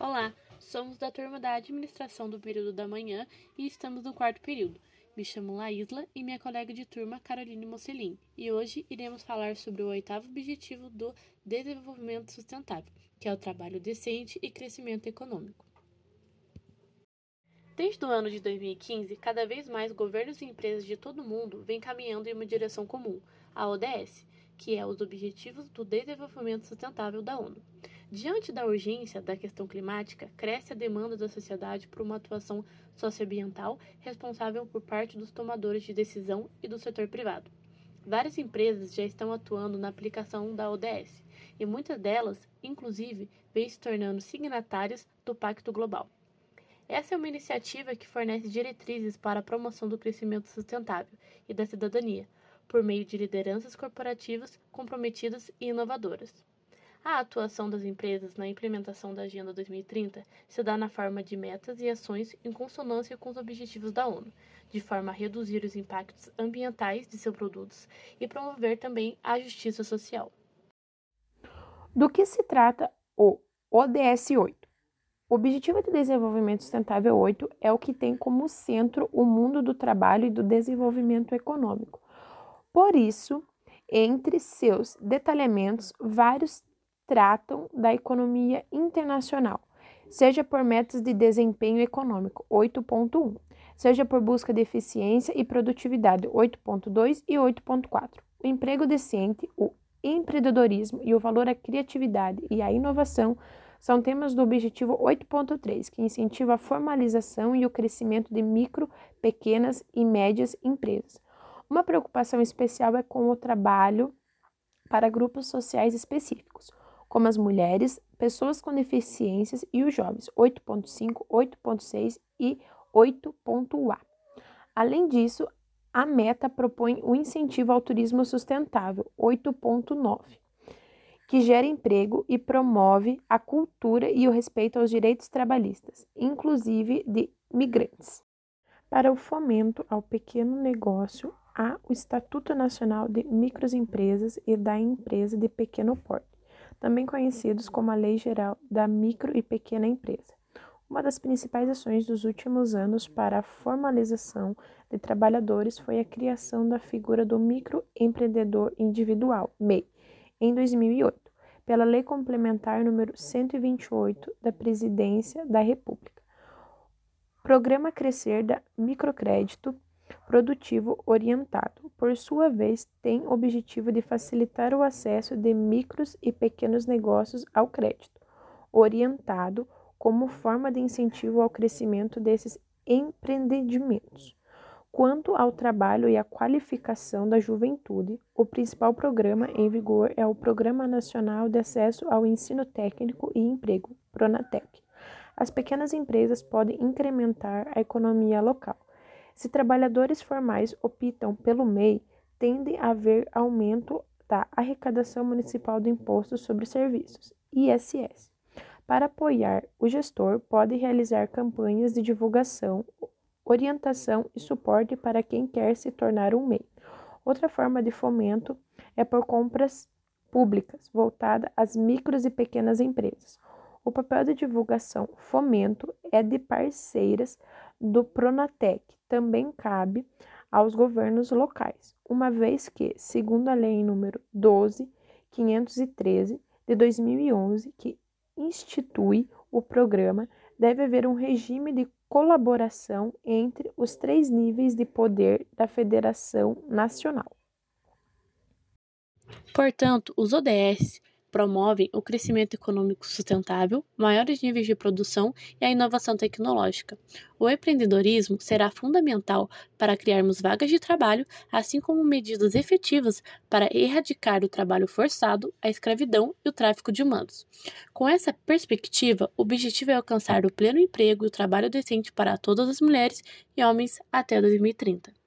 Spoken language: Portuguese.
Olá, somos da turma da administração do período da manhã e estamos no quarto período. Me chamo Laísla e minha colega de turma Caroline Mocelin, e hoje iremos falar sobre o oitavo objetivo do desenvolvimento sustentável, que é o trabalho decente e crescimento econômico. Desde o ano de 2015, cada vez mais governos e empresas de todo o mundo vêm caminhando em uma direção comum, a ODS, que é os Objetivos do Desenvolvimento Sustentável da ONU. Diante da urgência da questão climática, cresce a demanda da sociedade por uma atuação socioambiental responsável por parte dos tomadores de decisão e do setor privado. Várias empresas já estão atuando na aplicação da ODS, e muitas delas, inclusive, vêm se tornando signatárias do Pacto Global. Essa é uma iniciativa que fornece diretrizes para a promoção do crescimento sustentável e da cidadania, por meio de lideranças corporativas comprometidas e inovadoras. A atuação das empresas na implementação da Agenda 2030 se dá na forma de metas e ações em consonância com os objetivos da ONU, de forma a reduzir os impactos ambientais de seus produtos e promover também a justiça social. Do que se trata o ODS 8? O Objetivo de Desenvolvimento Sustentável 8 é o que tem como centro o mundo do trabalho e do desenvolvimento econômico. Por isso, entre seus detalhamentos, vários tratam da economia internacional, seja por metas de desempenho econômico, 8.1, seja por busca de eficiência e produtividade, 8.2 e 8.4. O emprego decente, o empreendedorismo e o valor à criatividade e à inovação são temas do objetivo 8.3, que incentiva a formalização e o crescimento de micro, pequenas e médias empresas. Uma preocupação especial é com o trabalho para grupos sociais específicos como as mulheres, pessoas com deficiências e os jovens, 8.5, 8.6 e 8.A. Além disso, a meta propõe o incentivo ao turismo sustentável, 8.9, que gera emprego e promove a cultura e o respeito aos direitos trabalhistas, inclusive de migrantes. Para o fomento ao pequeno negócio, há o Estatuto Nacional de Microempresas e da Empresa de Pequeno Porte também conhecidos como a Lei Geral da Micro e Pequena Empresa. Uma das principais ações dos últimos anos para a formalização de trabalhadores foi a criação da figura do microempreendedor individual, MEI, em 2008, pela Lei Complementar número 128 da Presidência da República. Programa Crescer da Microcrédito produtivo orientado, por sua vez, tem o objetivo de facilitar o acesso de micros e pequenos negócios ao crédito, orientado como forma de incentivo ao crescimento desses empreendimentos. Quanto ao trabalho e à qualificação da juventude, o principal programa em vigor é o Programa Nacional de Acesso ao Ensino Técnico e Emprego, PRONATEC. As pequenas empresas podem incrementar a economia local se trabalhadores formais optam pelo MEI, tende a haver aumento da arrecadação municipal do Imposto sobre Serviços, ISS. Para apoiar o gestor, pode realizar campanhas de divulgação, orientação e suporte para quem quer se tornar um MEI. Outra forma de fomento é por compras públicas, voltada às micros e pequenas empresas. O papel de divulgação fomento é de parceiras do Pronatec, também cabe aos governos locais, uma vez que, segundo a lei número 12513 de 2011, que institui o programa, deve haver um regime de colaboração entre os três níveis de poder da Federação Nacional. Portanto, os ODS promovem o crescimento econômico sustentável, maiores níveis de produção e a inovação tecnológica. O empreendedorismo será fundamental para criarmos vagas de trabalho, assim como medidas efetivas para erradicar o trabalho forçado, a escravidão e o tráfico de humanos. Com essa perspectiva, o objetivo é alcançar o pleno emprego e o trabalho decente para todas as mulheres e homens até 2030.